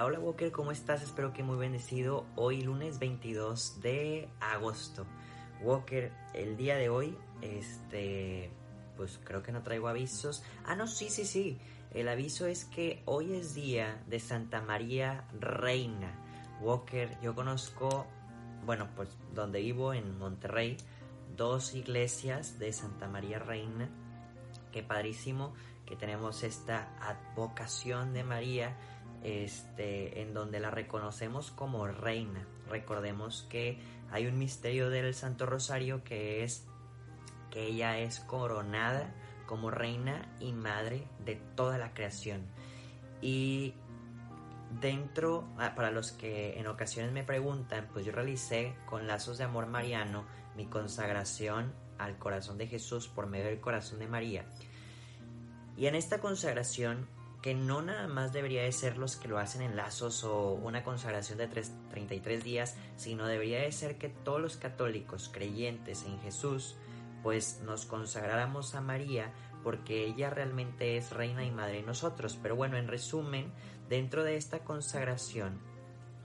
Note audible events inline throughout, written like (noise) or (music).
Hola, Walker, ¿cómo estás? Espero que muy bendecido. Hoy lunes 22 de agosto. Walker, el día de hoy, este, pues creo que no traigo avisos. Ah, no, sí, sí, sí. El aviso es que hoy es día de Santa María Reina. Walker, yo conozco, bueno, pues donde vivo en Monterrey, dos iglesias de Santa María Reina. Qué padrísimo que tenemos esta advocación de María este, en donde la reconocemos como reina. Recordemos que hay un misterio del Santo Rosario que es que ella es coronada como reina y madre de toda la creación. Y dentro, ah, para los que en ocasiones me preguntan, pues yo realicé con lazos de amor mariano mi consagración al corazón de Jesús por medio del corazón de María. Y en esta consagración que no nada más debería de ser los que lo hacen en lazos o una consagración de 33 días, sino debería de ser que todos los católicos creyentes en Jesús, pues nos consagráramos a María porque ella realmente es reina y madre de nosotros. Pero bueno, en resumen, dentro de esta consagración,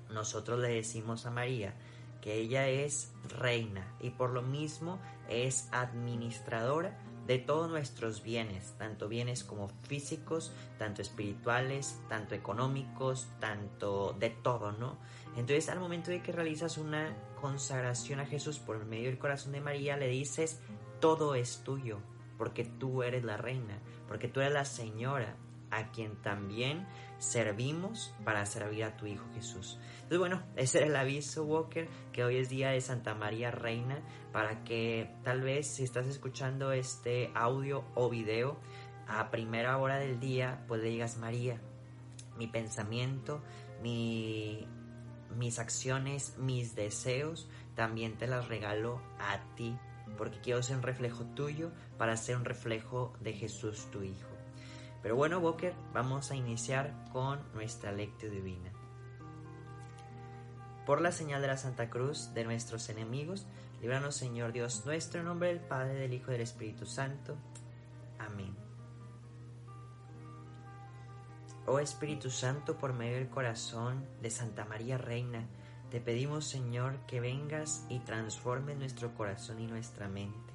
nosotros le decimos a María que ella es reina y por lo mismo es administradora de todos nuestros bienes, tanto bienes como físicos, tanto espirituales, tanto económicos, tanto de todo, ¿no? Entonces al momento de que realizas una consagración a Jesús por medio del corazón de María, le dices, todo es tuyo, porque tú eres la reina, porque tú eres la señora, a quien también servimos para servir a tu Hijo Jesús. Entonces, bueno, (laughs) ese era el aviso, Walker, que hoy es día de Santa María Reina, para que tal vez si estás escuchando este audio o video a primera hora del día, pues le digas, María, mi pensamiento, mi, mis acciones, mis deseos, también te las regalo a ti, porque quiero ser un reflejo tuyo para ser un reflejo de Jesús tu Hijo. Pero bueno, Walker, vamos a iniciar con nuestra lectura divina. Por la señal de la Santa Cruz de nuestros enemigos, líbranos Señor Dios nuestro, en nombre del Padre, del Hijo y del Espíritu Santo. Amén. Oh Espíritu Santo, por medio del corazón de Santa María Reina, te pedimos Señor que vengas y transformes nuestro corazón y nuestra mente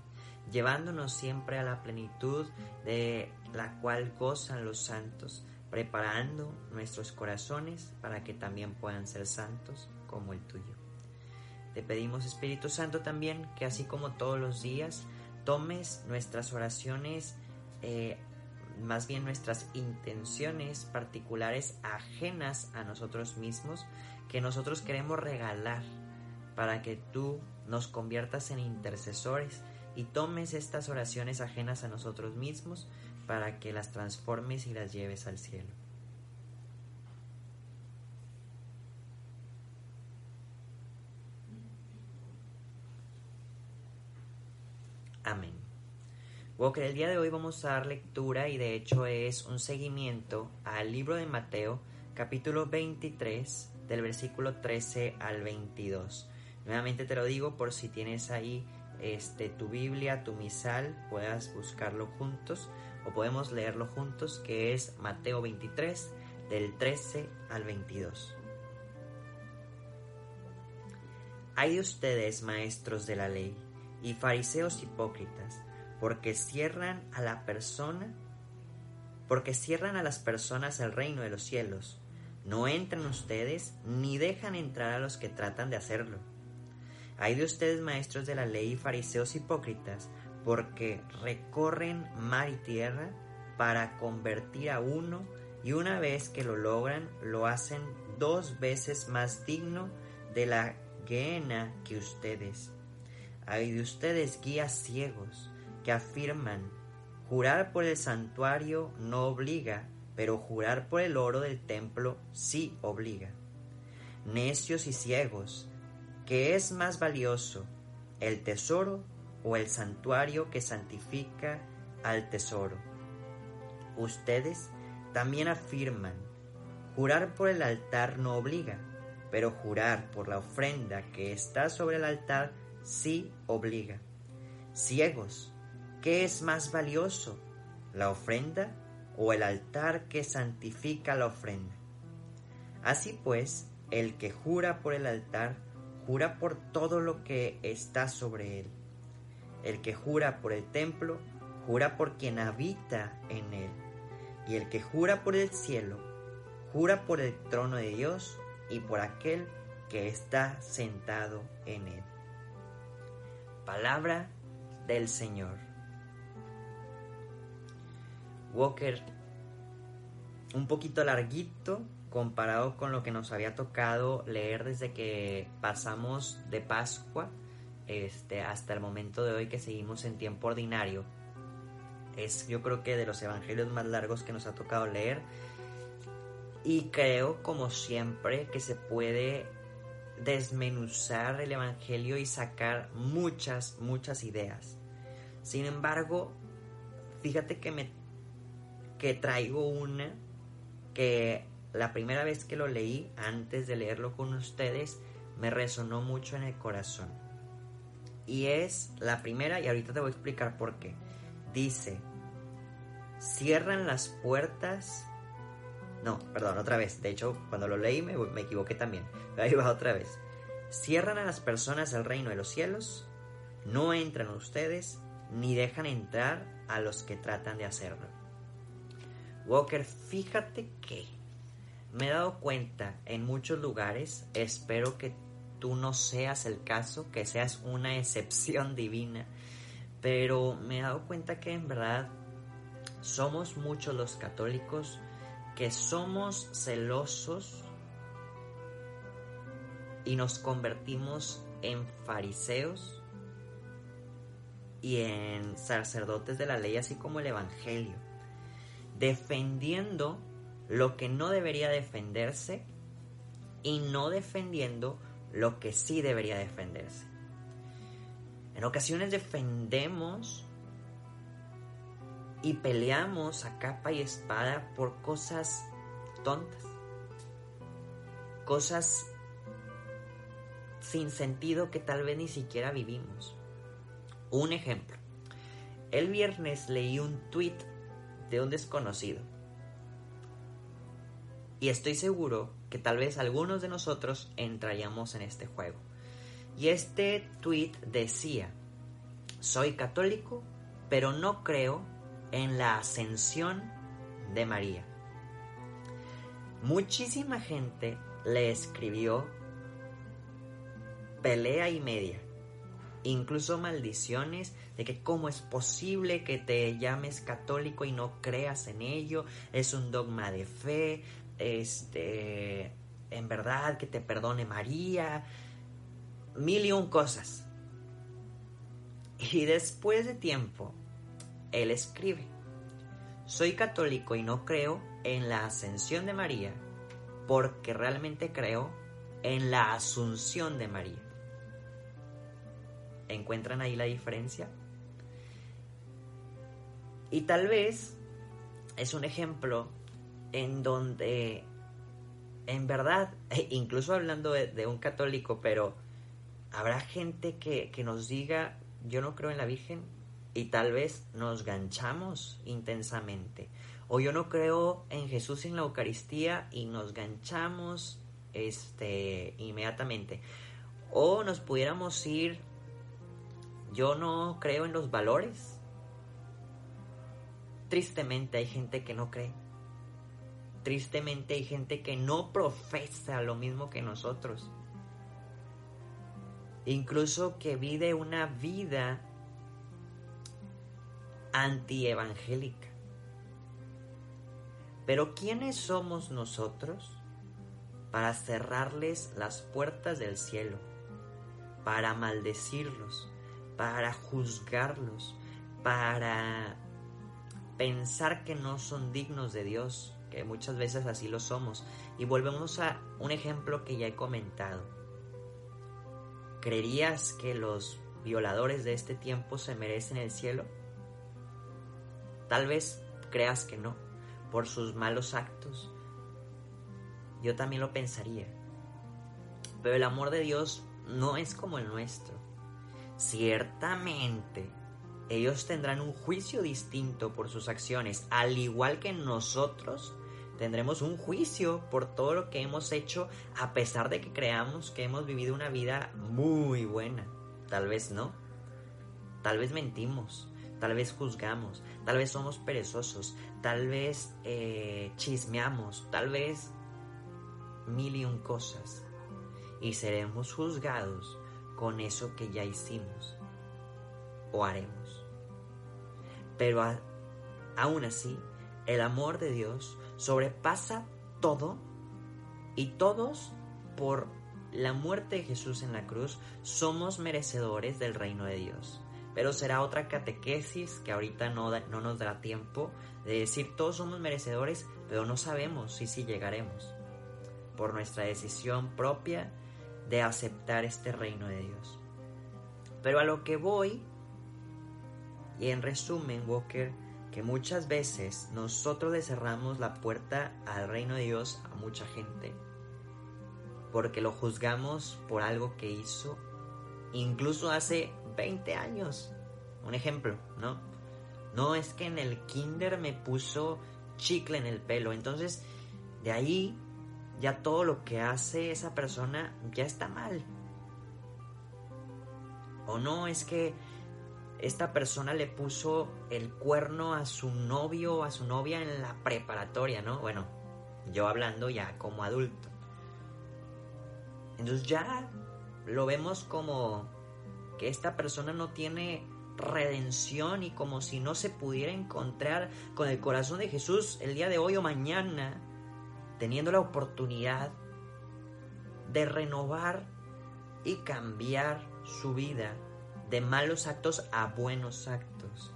llevándonos siempre a la plenitud de la cual gozan los santos, preparando nuestros corazones para que también puedan ser santos como el tuyo. Te pedimos Espíritu Santo también que así como todos los días tomes nuestras oraciones, eh, más bien nuestras intenciones particulares ajenas a nosotros mismos, que nosotros queremos regalar para que tú nos conviertas en intercesores y tomes estas oraciones ajenas a nosotros mismos para que las transformes y las lleves al cielo. Amén. Walker, el día de hoy vamos a dar lectura y de hecho es un seguimiento al libro de Mateo, capítulo 23, del versículo 13 al 22. Nuevamente te lo digo por si tienes ahí este, tu Biblia, tu misal, puedas buscarlo juntos o podemos leerlo juntos, que es Mateo 23, del 13 al 22. Hay de ustedes, maestros de la ley, y fariseos hipócritas, porque cierran a la persona, porque cierran a las personas el reino de los cielos. No entran ustedes ni dejan entrar a los que tratan de hacerlo. Hay de ustedes maestros de la ley y fariseos hipócritas, porque recorren mar y tierra para convertir a uno y una vez que lo logran lo hacen dos veces más digno de la guena que ustedes. Hay de ustedes guías ciegos que afirman jurar por el santuario no obliga, pero jurar por el oro del templo sí obliga. Necios y ciegos, ¿Qué es más valioso, el tesoro o el santuario que santifica al tesoro? Ustedes también afirman, jurar por el altar no obliga, pero jurar por la ofrenda que está sobre el altar sí obliga. Ciegos, ¿qué es más valioso, la ofrenda o el altar que santifica la ofrenda? Así pues, el que jura por el altar, jura por todo lo que está sobre él. El que jura por el templo, jura por quien habita en él. Y el que jura por el cielo, jura por el trono de Dios y por aquel que está sentado en él. Palabra del Señor. Walker, un poquito larguito comparado con lo que nos había tocado leer desde que pasamos de Pascua este, hasta el momento de hoy que seguimos en tiempo ordinario. Es yo creo que de los evangelios más largos que nos ha tocado leer. Y creo, como siempre, que se puede desmenuzar el Evangelio y sacar muchas, muchas ideas. Sin embargo, fíjate que me que traigo una que la primera vez que lo leí, antes de leerlo con ustedes, me resonó mucho en el corazón. Y es la primera, y ahorita te voy a explicar por qué. Dice, cierran las puertas. No, perdón, otra vez. De hecho, cuando lo leí me, me equivoqué también. Pero ahí va otra vez. Cierran a las personas del reino de los cielos, no entran ustedes, ni dejan entrar a los que tratan de hacerlo. Walker, fíjate que me he dado cuenta en muchos lugares, espero que tú no seas el caso, que seas una excepción divina, pero me he dado cuenta que en verdad somos muchos los católicos que somos celosos y nos convertimos en fariseos y en sacerdotes de la ley, así como el Evangelio, defendiendo lo que no debería defenderse y no defendiendo lo que sí debería defenderse. En ocasiones defendemos y peleamos a capa y espada por cosas tontas, cosas sin sentido que tal vez ni siquiera vivimos. Un ejemplo. El viernes leí un tweet de un desconocido. Y estoy seguro que tal vez algunos de nosotros entraríamos en este juego. Y este tweet decía, soy católico, pero no creo en la ascensión de María. Muchísima gente le escribió pelea y media. Incluso maldiciones de que cómo es posible que te llames católico y no creas en ello, es un dogma de fe, este, en verdad que te perdone María, mil y un cosas. Y después de tiempo, él escribe, soy católico y no creo en la ascensión de María, porque realmente creo en la asunción de María. ¿Encuentran ahí la diferencia? Y tal vez es un ejemplo en donde, en verdad, (laughs) incluso hablando de, un católico, pero habrá gente que, que nos diga, yo no creo en la Virgen, y tal vez nos ganchamos intensamente. O yo no creo en Jesús en la Eucaristía y nos ganchamos este, inmediatamente. O nos pudiéramos ir yo no creo en los valores. Tristemente hay gente que no cree. Tristemente hay gente que no profesa lo mismo que nosotros. Incluso que vive una vida antievangélica. Pero ¿quiénes somos nosotros para cerrarles las puertas del cielo, para maldecirlos, para juzgarlos, para pensar que no son dignos de Dios, que muchas veces así lo somos. Y volvemos a un ejemplo que ya he comentado. ¿Creerías que los violadores de este tiempo se merecen el cielo? Tal vez creas que no, por sus malos actos. Yo también lo pensaría. Pero el amor de Dios no es como el nuestro. Ciertamente, ellos tendrán un juicio distinto por sus acciones, al igual que nosotros tendremos un juicio por todo lo que hemos hecho a pesar de que creamos que hemos vivido una vida muy buena. Tal vez no. Tal vez mentimos, tal vez juzgamos, tal vez somos perezosos, tal vez eh, chismeamos, tal vez mil y un cosas. Y seremos juzgados con eso que ya hicimos o haremos. Pero aún así, el amor de Dios sobrepasa todo y todos por la muerte de Jesús en la cruz somos merecedores del reino de Dios. Pero será otra catequesis que ahorita no, no nos dará tiempo de decir todos somos merecedores, pero no sabemos si sí llegaremos por nuestra decisión propia de aceptar este reino de Dios. Pero a lo que voy, y en resumen, Walker, muchas veces nosotros le cerramos la puerta al reino de Dios a mucha gente, porque lo juzgamos por algo que hizo, incluso hace 20 años. Un ejemplo, ¿no? No es que en el kinder me puso chicle en el pelo, entonces de ahí ya todo lo que hace esa persona ya está mal. O no, es que esta persona le puso el cuerno a su novio o a su novia en la preparatoria, ¿no? Bueno, yo hablando ya como adulto. Entonces ya lo vemos como que esta persona no tiene redención y como si no se pudiera encontrar con el corazón de Jesús el día de hoy o mañana teniendo la oportunidad de renovar y cambiar su vida de malos actos a buenos actos.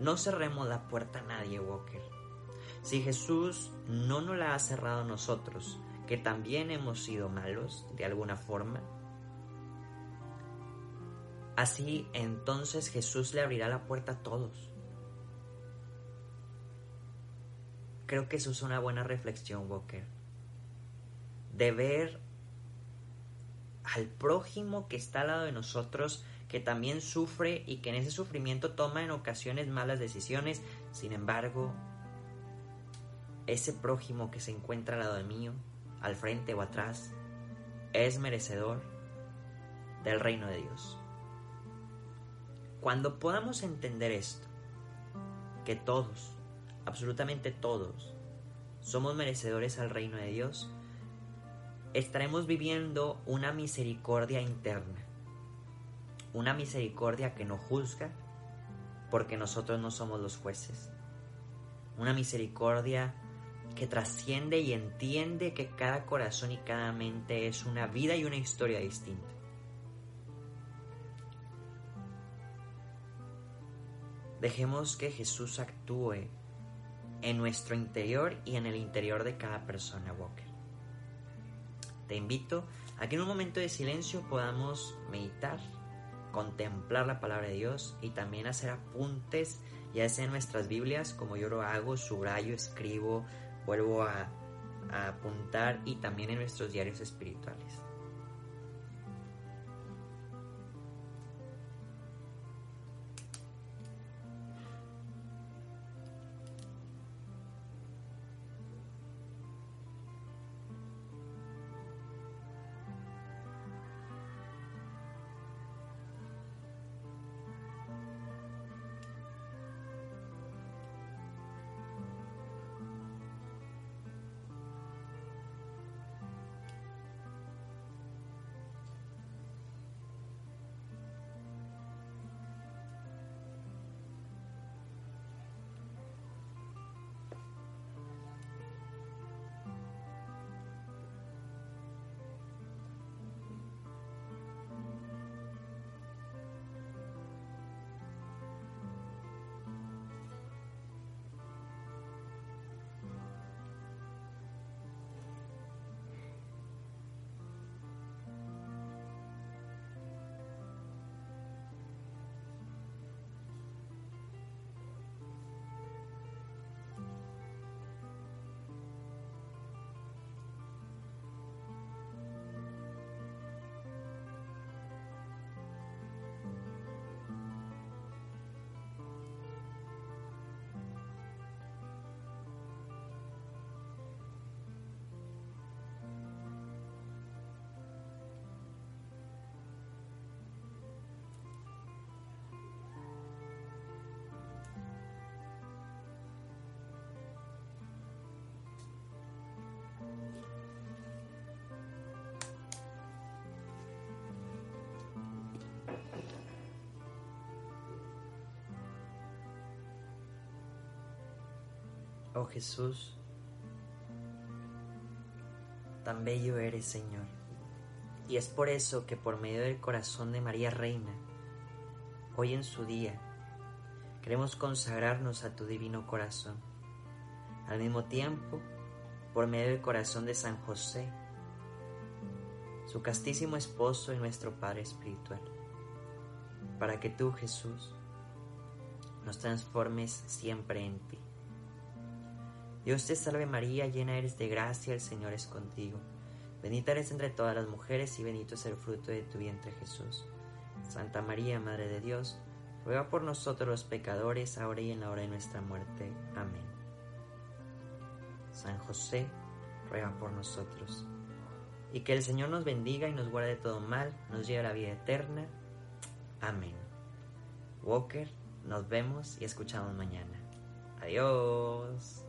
No cerremos la puerta a nadie, Walker. Si Jesús no nos la ha cerrado a nosotros, que también hemos sido malos de alguna forma, así entonces Jesús le abrirá la puerta a todos. Creo que eso es una buena reflexión, Walker. De ver al prójimo que está al lado de nosotros, que también sufre y que en ese sufrimiento toma en ocasiones malas decisiones. Sin embargo, ese prójimo que se encuentra al lado mío, al frente o atrás, es merecedor del reino de Dios. Cuando podamos entender esto, que todos, absolutamente todos, somos merecedores al reino de Dios, estaremos viviendo una misericordia interna. Una misericordia que no juzga porque nosotros no somos los jueces. Una misericordia que trasciende y entiende que cada corazón y cada mente es una vida y una historia distinta. Dejemos que Jesús actúe en nuestro interior y en el interior de cada persona, Walker. Te invito a que en un momento de silencio podamos meditar, contemplar la palabra de Dios y también hacer apuntes, ya sea en nuestras Biblias, como yo lo hago, subrayo, escribo, vuelvo a, a apuntar y también en nuestros diarios espirituales. Oh Jesús, tan bello eres, Señor. Y es por eso que por medio del corazón de María Reina, hoy en su día, queremos consagrarnos a tu divino corazón. Al mismo tiempo, por medio del corazón de San José, su castísimo esposo y nuestro Padre Espiritual, para que tú, Jesús, nos transformes siempre en ti. Dios te salve María, llena eres de gracia, el Señor es contigo. Bendita eres entre todas las mujeres y bendito es el fruto de tu vientre Jesús. Santa María, Madre de Dios, ruega por nosotros los pecadores, ahora y en la hora de nuestra muerte. Amén. San José, ruega por nosotros. Y que el Señor nos bendiga y nos guarde de todo mal, nos lleve a la vida eterna. Amén. Walker, nos vemos y escuchamos mañana. Adiós.